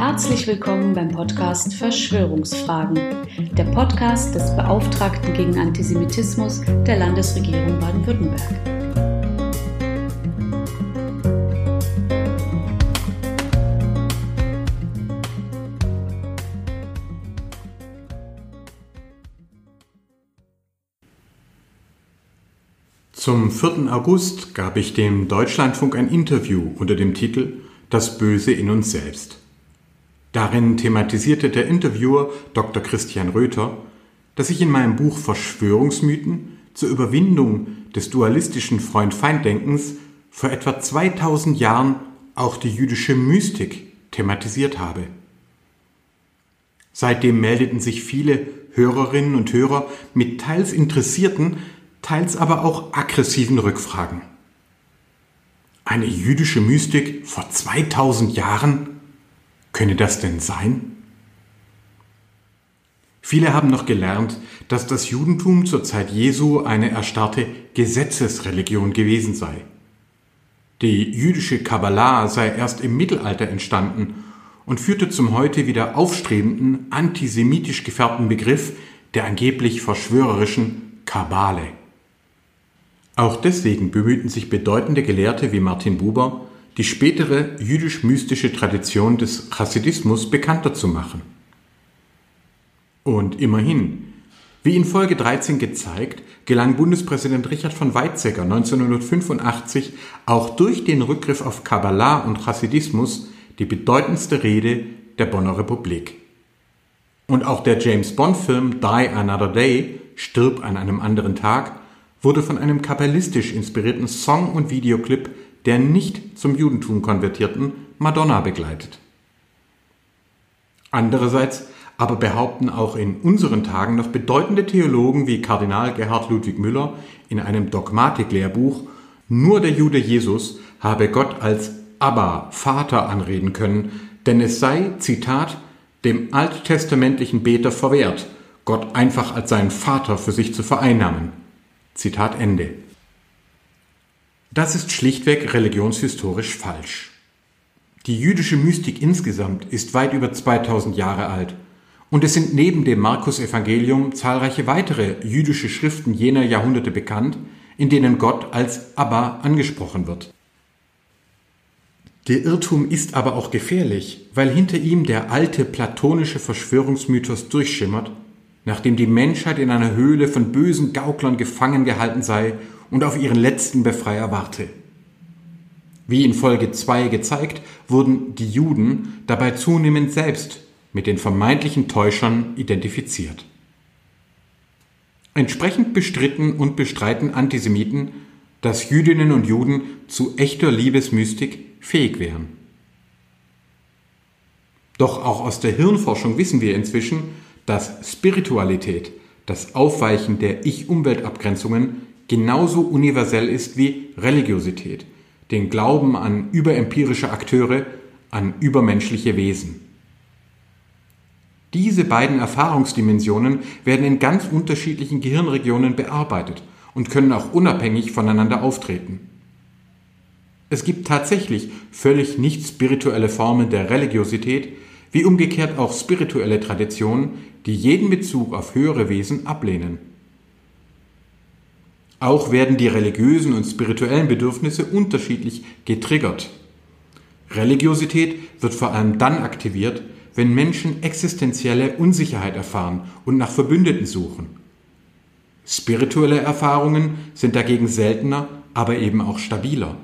Herzlich willkommen beim Podcast Verschwörungsfragen, der Podcast des Beauftragten gegen Antisemitismus der Landesregierung Baden-Württemberg. Zum 4. August gab ich dem Deutschlandfunk ein Interview unter dem Titel Das Böse in uns selbst. Darin thematisierte der Interviewer Dr. Christian Röther, dass ich in meinem Buch Verschwörungsmythen zur Überwindung des dualistischen Freund-Feind-Denkens vor etwa 2000 Jahren auch die jüdische Mystik thematisiert habe. Seitdem meldeten sich viele Hörerinnen und Hörer mit teils interessierten, teils aber auch aggressiven Rückfragen. Eine jüdische Mystik vor 2000 Jahren? Könne das denn sein? Viele haben noch gelernt, dass das Judentum zur Zeit Jesu eine erstarrte Gesetzesreligion gewesen sei. Die jüdische Kabbalah sei erst im Mittelalter entstanden und führte zum heute wieder aufstrebenden, antisemitisch gefärbten Begriff der angeblich verschwörerischen Kabbale. Auch deswegen bemühten sich bedeutende Gelehrte wie Martin Buber, die spätere jüdisch-mystische Tradition des Chassidismus bekannter zu machen. Und immerhin, wie in Folge 13 gezeigt, gelang Bundespräsident Richard von Weizsäcker 1985 auch durch den Rückgriff auf Kabbalah und Chassidismus die bedeutendste Rede der Bonner Republik. Und auch der James Bond-Film Die Another Day, Stirb an einem anderen Tag, wurde von einem kabbalistisch inspirierten Song und Videoclip der nicht zum Judentum konvertierten Madonna begleitet. Andererseits aber behaupten auch in unseren Tagen noch bedeutende Theologen wie Kardinal Gerhard Ludwig Müller in einem Dogmatiklehrbuch, nur der Jude Jesus habe Gott als Abba, Vater anreden können, denn es sei, Zitat, dem alttestamentlichen Beter verwehrt, Gott einfach als seinen Vater für sich zu vereinnahmen. Zitat Ende. Das ist schlichtweg religionshistorisch falsch. Die jüdische Mystik insgesamt ist weit über 2000 Jahre alt und es sind neben dem Markus-Evangelium zahlreiche weitere jüdische Schriften jener Jahrhunderte bekannt, in denen Gott als Abba angesprochen wird. Der Irrtum ist aber auch gefährlich, weil hinter ihm der alte platonische Verschwörungsmythos durchschimmert nachdem die Menschheit in einer Höhle von bösen Gauklern gefangen gehalten sei und auf ihren letzten Befreier warte. Wie in Folge 2 gezeigt, wurden die Juden dabei zunehmend selbst mit den vermeintlichen Täuschern identifiziert. Entsprechend bestritten und bestreiten Antisemiten, dass Jüdinnen und Juden zu echter Liebesmystik fähig wären. Doch auch aus der Hirnforschung wissen wir inzwischen, dass Spiritualität, das Aufweichen der Ich-Umwelt-Abgrenzungen, genauso universell ist wie Religiosität, den Glauben an überempirische Akteure, an übermenschliche Wesen. Diese beiden Erfahrungsdimensionen werden in ganz unterschiedlichen Gehirnregionen bearbeitet und können auch unabhängig voneinander auftreten. Es gibt tatsächlich völlig nicht spirituelle Formen der Religiosität, wie umgekehrt auch spirituelle Traditionen, die jeden Bezug auf höhere Wesen ablehnen. Auch werden die religiösen und spirituellen Bedürfnisse unterschiedlich getriggert. Religiosität wird vor allem dann aktiviert, wenn Menschen existenzielle Unsicherheit erfahren und nach Verbündeten suchen. Spirituelle Erfahrungen sind dagegen seltener, aber eben auch stabiler.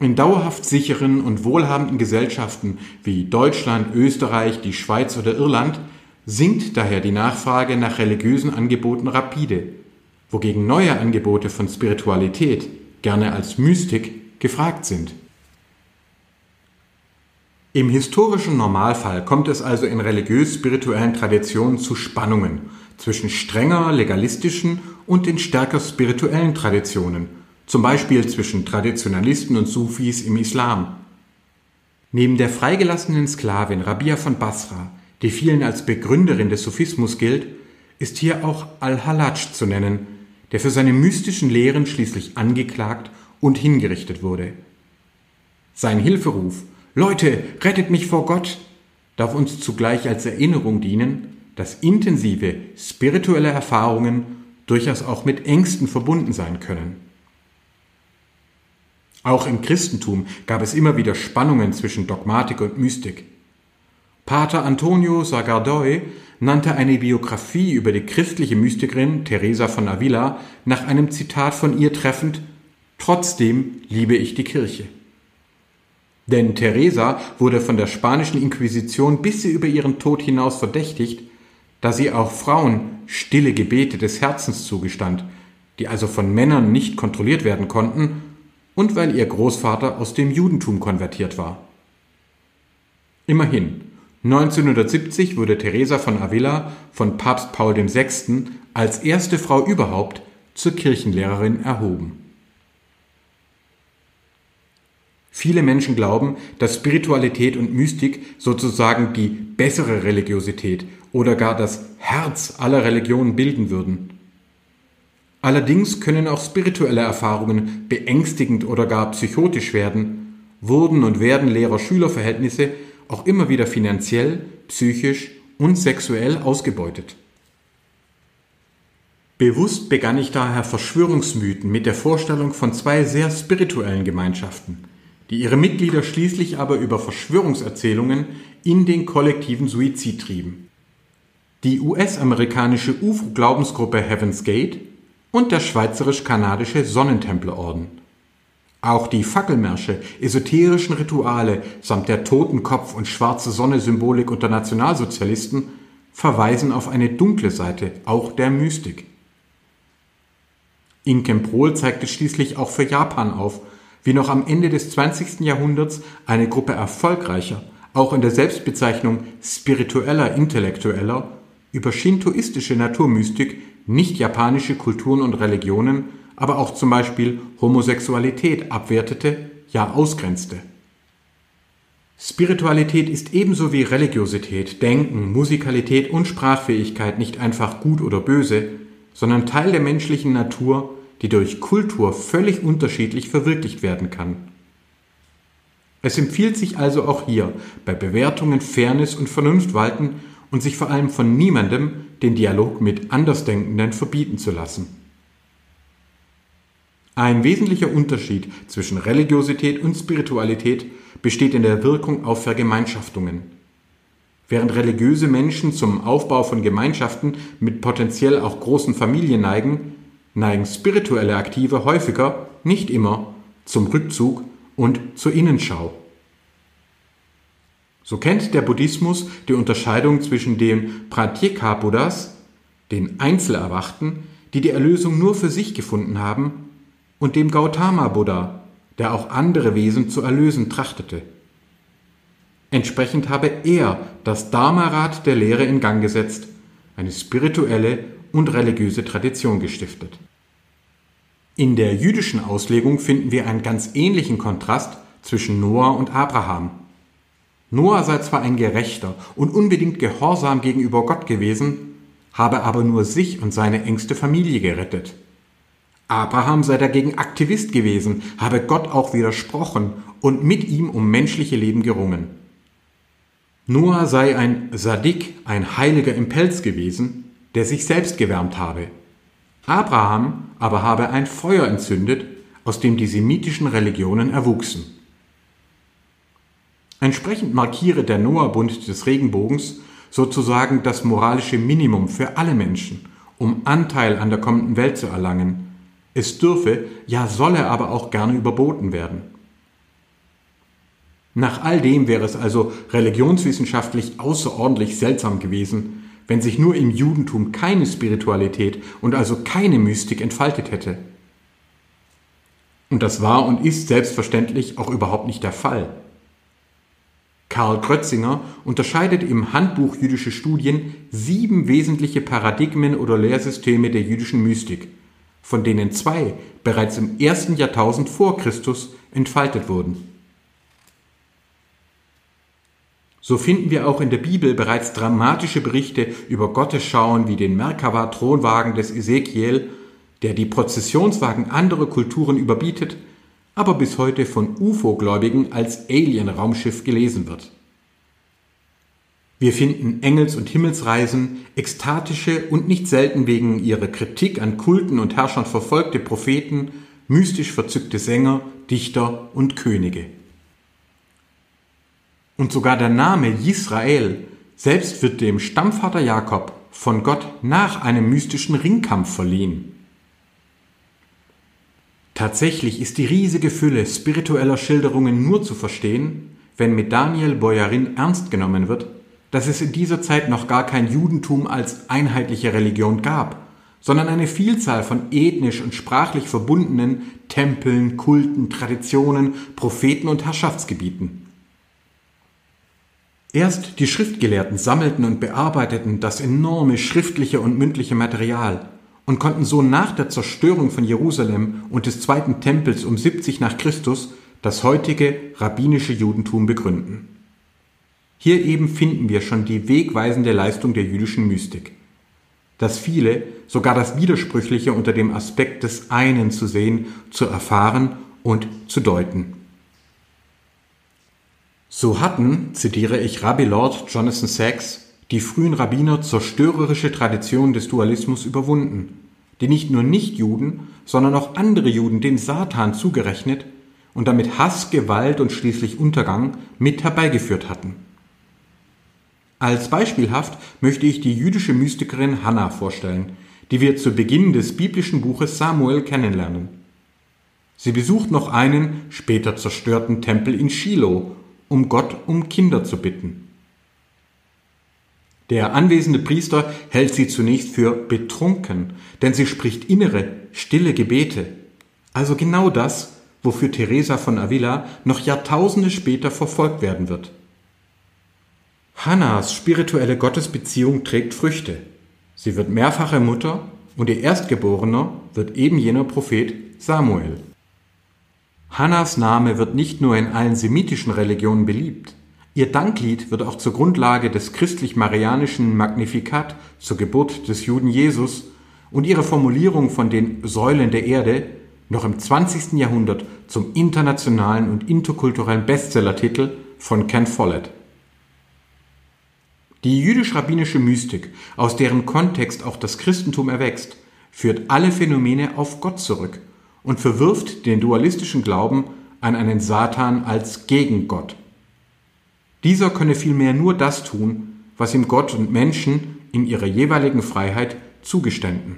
In dauerhaft sicheren und wohlhabenden Gesellschaften wie Deutschland, Österreich, die Schweiz oder Irland sinkt daher die Nachfrage nach religiösen Angeboten rapide, wogegen neue Angebote von Spiritualität, gerne als Mystik, gefragt sind. Im historischen Normalfall kommt es also in religiös-spirituellen Traditionen zu Spannungen zwischen strenger legalistischen und den stärker spirituellen Traditionen zum Beispiel zwischen Traditionalisten und Sufis im Islam. Neben der freigelassenen Sklavin Rabia von Basra, die vielen als Begründerin des Sufismus gilt, ist hier auch Al-Halaj zu nennen, der für seine mystischen Lehren schließlich angeklagt und hingerichtet wurde. Sein Hilferuf Leute, rettet mich vor Gott, darf uns zugleich als Erinnerung dienen, dass intensive spirituelle Erfahrungen durchaus auch mit Ängsten verbunden sein können. Auch im Christentum gab es immer wieder Spannungen zwischen Dogmatik und Mystik. Pater Antonio Sagardoi nannte eine Biografie über die christliche Mystikerin Teresa von Avila nach einem Zitat von ihr treffend Trotzdem liebe ich die Kirche. Denn Teresa wurde von der spanischen Inquisition bis sie über ihren Tod hinaus verdächtigt, da sie auch Frauen stille Gebete des Herzens zugestand, die also von Männern nicht kontrolliert werden konnten, und weil ihr Großvater aus dem Judentum konvertiert war. Immerhin, 1970 wurde Teresa von Avila von Papst Paul VI. als erste Frau überhaupt zur Kirchenlehrerin erhoben. Viele Menschen glauben, dass Spiritualität und Mystik sozusagen die bessere Religiosität oder gar das Herz aller Religionen bilden würden. Allerdings können auch spirituelle Erfahrungen beängstigend oder gar psychotisch werden, wurden und werden Lehrer-Schüler-Verhältnisse auch immer wieder finanziell, psychisch und sexuell ausgebeutet. Bewusst begann ich daher Verschwörungsmythen mit der Vorstellung von zwei sehr spirituellen Gemeinschaften – die ihre Mitglieder schließlich aber über Verschwörungserzählungen in den kollektiven Suizid trieben. Die US-amerikanische UFO-Glaubensgruppe Heaven's Gate und der schweizerisch-kanadische Sonnentemplerorden. Auch die Fackelmärsche, esoterischen Rituale samt der Totenkopf- und schwarze Sonne-Symbolik unter Nationalsozialisten verweisen auf eine dunkle Seite auch der Mystik. Inken zeigte schließlich auch für Japan auf, wie noch am Ende des 20. Jahrhunderts eine Gruppe erfolgreicher, auch in der Selbstbezeichnung spiritueller Intellektueller, über shintoistische Naturmystik nicht japanische Kulturen und Religionen, aber auch zum Beispiel Homosexualität abwertete, ja ausgrenzte. Spiritualität ist ebenso wie Religiosität, Denken, Musikalität und Sprachfähigkeit nicht einfach gut oder böse, sondern Teil der menschlichen Natur die durch Kultur völlig unterschiedlich verwirklicht werden kann. Es empfiehlt sich also auch hier, bei Bewertungen Fairness und Vernunft walten und sich vor allem von niemandem den Dialog mit Andersdenkenden verbieten zu lassen. Ein wesentlicher Unterschied zwischen Religiosität und Spiritualität besteht in der Wirkung auf Vergemeinschaftungen. Während religiöse Menschen zum Aufbau von Gemeinschaften mit potenziell auch großen Familien neigen, neigen spirituelle Aktive häufiger, nicht immer, zum Rückzug und zur Innenschau. So kennt der Buddhismus die Unterscheidung zwischen den Pratyeka-Buddhas, den Einzelerwachten, die die Erlösung nur für sich gefunden haben, und dem Gautama-Buddha, der auch andere Wesen zu erlösen trachtete. Entsprechend habe er das Dharma-Rad der Lehre in Gang gesetzt, eine spirituelle und religiöse Tradition gestiftet. In der jüdischen Auslegung finden wir einen ganz ähnlichen Kontrast zwischen Noah und Abraham. Noah sei zwar ein Gerechter und unbedingt gehorsam gegenüber Gott gewesen, habe aber nur sich und seine engste Familie gerettet. Abraham sei dagegen Aktivist gewesen, habe Gott auch widersprochen und mit ihm um menschliche Leben gerungen. Noah sei ein Sadik, ein Heiliger im Pelz gewesen, der sich selbst gewärmt habe. Abraham aber habe ein Feuer entzündet, aus dem die semitischen Religionen erwuchsen. Entsprechend markiere der Noah-Bund des Regenbogens sozusagen das moralische Minimum für alle Menschen, um Anteil an der kommenden Welt zu erlangen. Es dürfe, ja solle aber auch gerne überboten werden. Nach all dem wäre es also religionswissenschaftlich außerordentlich seltsam gewesen, wenn sich nur im Judentum keine Spiritualität und also keine Mystik entfaltet hätte. Und das war und ist selbstverständlich auch überhaupt nicht der Fall. Karl Krötzinger unterscheidet im Handbuch Jüdische Studien sieben wesentliche Paradigmen oder Lehrsysteme der jüdischen Mystik, von denen zwei bereits im ersten Jahrtausend vor Christus entfaltet wurden. So finden wir auch in der Bibel bereits dramatische Berichte über Gottesschauen wie den Merkava-Thronwagen des Ezekiel, der die Prozessionswagen anderer Kulturen überbietet, aber bis heute von UFO-Gläubigen als Alien-Raumschiff gelesen wird. Wir finden Engels- und Himmelsreisen, ekstatische und nicht selten wegen ihrer Kritik an Kulten und Herrschern verfolgte Propheten, mystisch verzückte Sänger, Dichter und Könige. Und sogar der Name Israel selbst wird dem Stammvater Jakob von Gott nach einem mystischen Ringkampf verliehen. Tatsächlich ist die riesige Fülle spiritueller Schilderungen nur zu verstehen, wenn mit Daniel Boyarin ernst genommen wird, dass es in dieser Zeit noch gar kein Judentum als einheitliche Religion gab, sondern eine Vielzahl von ethnisch und sprachlich verbundenen Tempeln, Kulten, Traditionen, Propheten und Herrschaftsgebieten. Erst die Schriftgelehrten sammelten und bearbeiteten das enorme schriftliche und mündliche Material und konnten so nach der Zerstörung von Jerusalem und des zweiten Tempels um 70 nach Christus das heutige rabbinische Judentum begründen. Hier eben finden wir schon die wegweisende Leistung der jüdischen Mystik. Das Viele, sogar das Widersprüchliche unter dem Aspekt des einen zu sehen, zu erfahren und zu deuten. So hatten, zitiere ich Rabbi Lord Jonathan Sachs, die frühen Rabbiner zerstörerische Tradition des Dualismus überwunden, die nicht nur Nichtjuden, sondern auch andere Juden dem Satan zugerechnet und damit Hass, Gewalt und schließlich Untergang mit herbeigeführt hatten. Als beispielhaft möchte ich die jüdische Mystikerin Hannah vorstellen, die wir zu Beginn des biblischen Buches Samuel kennenlernen. Sie besucht noch einen später zerstörten Tempel in Shiloh, um Gott um Kinder zu bitten. Der anwesende Priester hält sie zunächst für betrunken, denn sie spricht innere, stille Gebete, also genau das, wofür Teresa von Avila noch Jahrtausende später verfolgt werden wird. Hannas spirituelle Gottesbeziehung trägt Früchte. Sie wird mehrfache Mutter und ihr Erstgeborener wird eben jener Prophet Samuel. Hannas Name wird nicht nur in allen semitischen Religionen beliebt. Ihr Danklied wird auch zur Grundlage des christlich-marianischen Magnificat zur Geburt des Juden Jesus und ihre Formulierung von den Säulen der Erde noch im 20. Jahrhundert zum internationalen und interkulturellen Bestsellertitel von Ken Follett. Die jüdisch-rabbinische Mystik, aus deren Kontext auch das Christentum erwächst, führt alle Phänomene auf Gott zurück und verwirft den dualistischen Glauben an einen Satan als Gegengott. Dieser könne vielmehr nur das tun, was ihm Gott und Menschen in ihrer jeweiligen Freiheit zugeständen.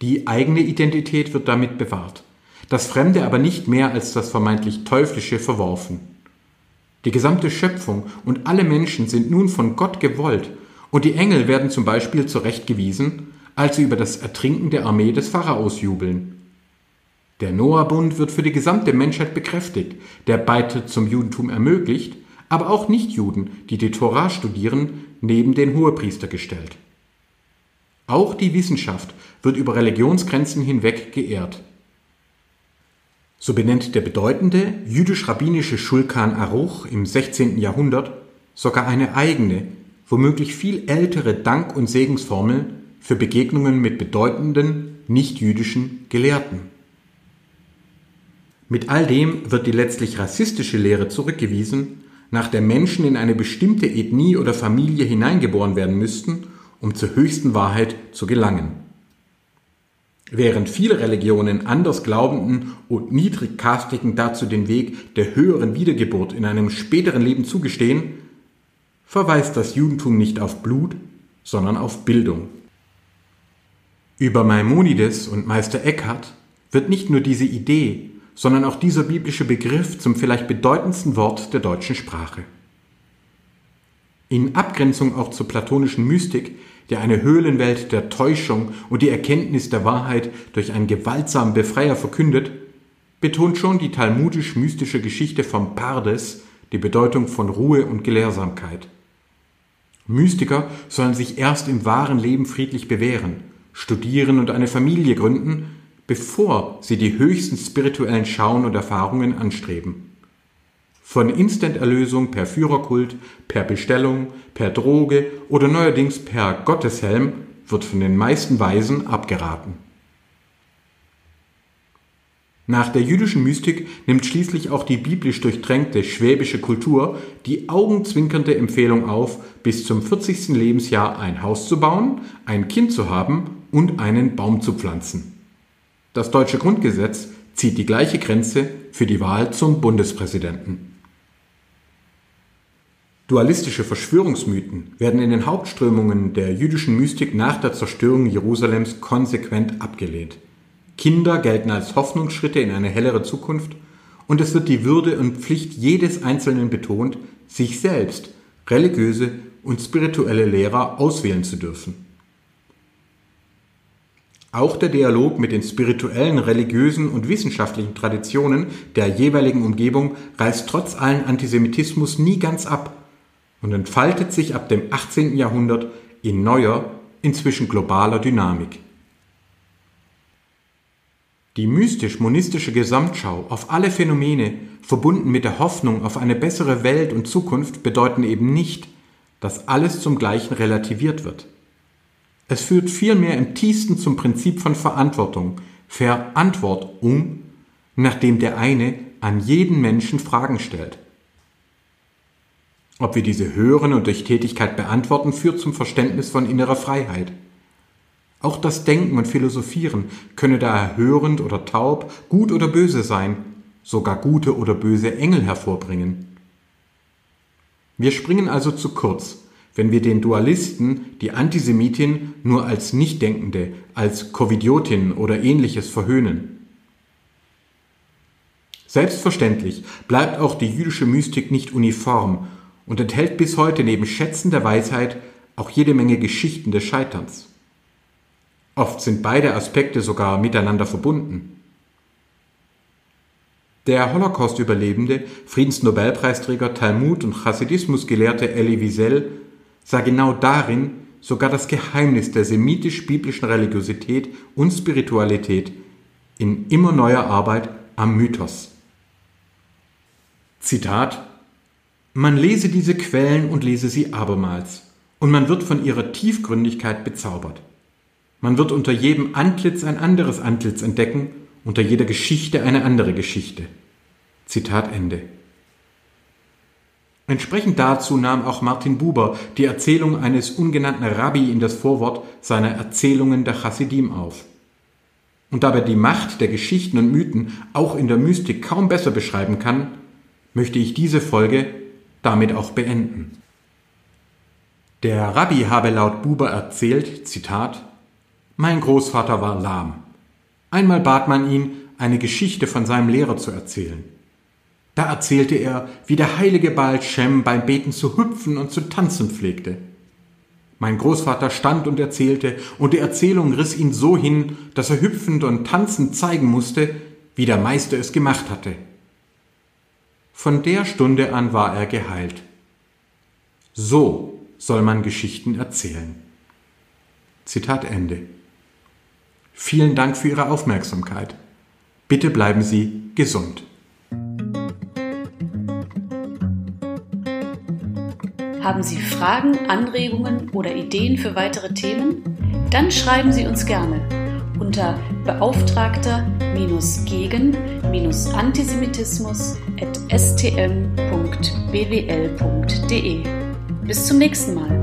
Die eigene Identität wird damit bewahrt, das Fremde aber nicht mehr als das vermeintlich Teuflische verworfen. Die gesamte Schöpfung und alle Menschen sind nun von Gott gewollt, und die Engel werden zum Beispiel zurechtgewiesen, als sie über das Ertrinken der Armee des Pharaos jubeln. Der Noah-Bund wird für die gesamte Menschheit bekräftigt, der Beitritt zum Judentum ermöglicht, aber auch Nichtjuden, die die Torah studieren, neben den Hohepriester gestellt. Auch die Wissenschaft wird über Religionsgrenzen hinweg geehrt. So benennt der bedeutende jüdisch-rabbinische Schulkan Aruch im 16. Jahrhundert sogar eine eigene, womöglich viel ältere Dank- und Segensformel für Begegnungen mit bedeutenden nicht-jüdischen Gelehrten. Mit all dem wird die letztlich rassistische Lehre zurückgewiesen, nach der Menschen in eine bestimmte Ethnie oder Familie hineingeboren werden müssten, um zur höchsten Wahrheit zu gelangen. Während viele Religionen anders Glaubenden und Niedrigkastigen dazu den Weg der höheren Wiedergeburt in einem späteren Leben zugestehen, verweist das Judentum nicht auf Blut, sondern auf Bildung. Über Maimonides und Meister Eckhart wird nicht nur diese Idee, sondern auch dieser biblische Begriff zum vielleicht bedeutendsten Wort der deutschen Sprache. In Abgrenzung auch zur platonischen Mystik der eine Höhlenwelt der Täuschung und die Erkenntnis der Wahrheit durch einen gewaltsamen Befreier verkündet, betont schon die talmudisch-mystische Geschichte vom Pardes die Bedeutung von Ruhe und Gelehrsamkeit. Mystiker sollen sich erst im wahren Leben friedlich bewähren, studieren und eine Familie gründen, bevor sie die höchsten spirituellen Schauen und Erfahrungen anstreben. Von Instant-Erlösung per Führerkult, per Bestellung, per Droge oder neuerdings per Gotteshelm wird von den meisten Weisen abgeraten. Nach der jüdischen Mystik nimmt schließlich auch die biblisch durchtränkte schwäbische Kultur die augenzwinkernde Empfehlung auf, bis zum 40. Lebensjahr ein Haus zu bauen, ein Kind zu haben und einen Baum zu pflanzen. Das deutsche Grundgesetz zieht die gleiche Grenze für die Wahl zum Bundespräsidenten. Dualistische Verschwörungsmythen werden in den Hauptströmungen der jüdischen Mystik nach der Zerstörung Jerusalems konsequent abgelehnt. Kinder gelten als Hoffnungsschritte in eine hellere Zukunft und es wird die Würde und Pflicht jedes Einzelnen betont, sich selbst religiöse und spirituelle Lehrer auswählen zu dürfen. Auch der Dialog mit den spirituellen, religiösen und wissenschaftlichen Traditionen der jeweiligen Umgebung reißt trotz allen Antisemitismus nie ganz ab und entfaltet sich ab dem 18. Jahrhundert in neuer, inzwischen globaler Dynamik. Die mystisch-monistische Gesamtschau auf alle Phänomene, verbunden mit der Hoffnung auf eine bessere Welt und Zukunft, bedeuten eben nicht, dass alles zum Gleichen relativiert wird. Es führt vielmehr im tiefsten zum Prinzip von Verantwortung, Verantwortung, nachdem der eine an jeden Menschen Fragen stellt. Ob wir diese hören und durch Tätigkeit beantworten, führt zum Verständnis von innerer Freiheit. Auch das Denken und Philosophieren könne daher hörend oder taub, gut oder böse sein, sogar gute oder böse Engel hervorbringen. Wir springen also zu kurz, wenn wir den Dualisten, die Antisemitin, nur als Nichtdenkende, als Covidiotin oder ähnliches verhöhnen. Selbstverständlich bleibt auch die jüdische Mystik nicht uniform und enthält bis heute neben Schätzen der Weisheit auch jede Menge Geschichten des Scheiterns. Oft sind beide Aspekte sogar miteinander verbunden. Der Holocaust-Überlebende, Friedensnobelpreisträger, Talmud- und Chassidismusgelehrte Elie Wiesel sah genau darin sogar das Geheimnis der semitisch-biblischen Religiosität und Spiritualität in immer neuer Arbeit am Mythos. Zitat Man lese diese Quellen und lese sie abermals, und man wird von ihrer Tiefgründigkeit bezaubert. Man wird unter jedem Antlitz ein anderes Antlitz entdecken, unter jeder Geschichte eine andere Geschichte. Zitat Ende. Entsprechend dazu nahm auch Martin Buber die Erzählung eines ungenannten Rabbi in das Vorwort seiner Erzählungen der Chassidim auf. Und dabei die Macht der Geschichten und Mythen auch in der Mystik kaum besser beschreiben kann, möchte ich diese Folge damit auch beenden. Der Rabbi habe laut Buber erzählt, Zitat, mein Großvater war lahm. Einmal bat man ihn, eine Geschichte von seinem Lehrer zu erzählen. Da erzählte er, wie der heilige Baal Shem beim Beten zu hüpfen und zu tanzen pflegte. Mein Großvater stand und erzählte, und die Erzählung riss ihn so hin, dass er hüpfend und tanzend zeigen musste, wie der Meister es gemacht hatte. Von der Stunde an war er geheilt. So soll man Geschichten erzählen. Zitat Ende. Vielen Dank für Ihre Aufmerksamkeit. Bitte bleiben Sie gesund. Haben Sie Fragen, Anregungen oder Ideen für weitere Themen? Dann schreiben Sie uns gerne unter beauftragter-gegen-antisemitismus.stm.bwl.de. Bis zum nächsten Mal.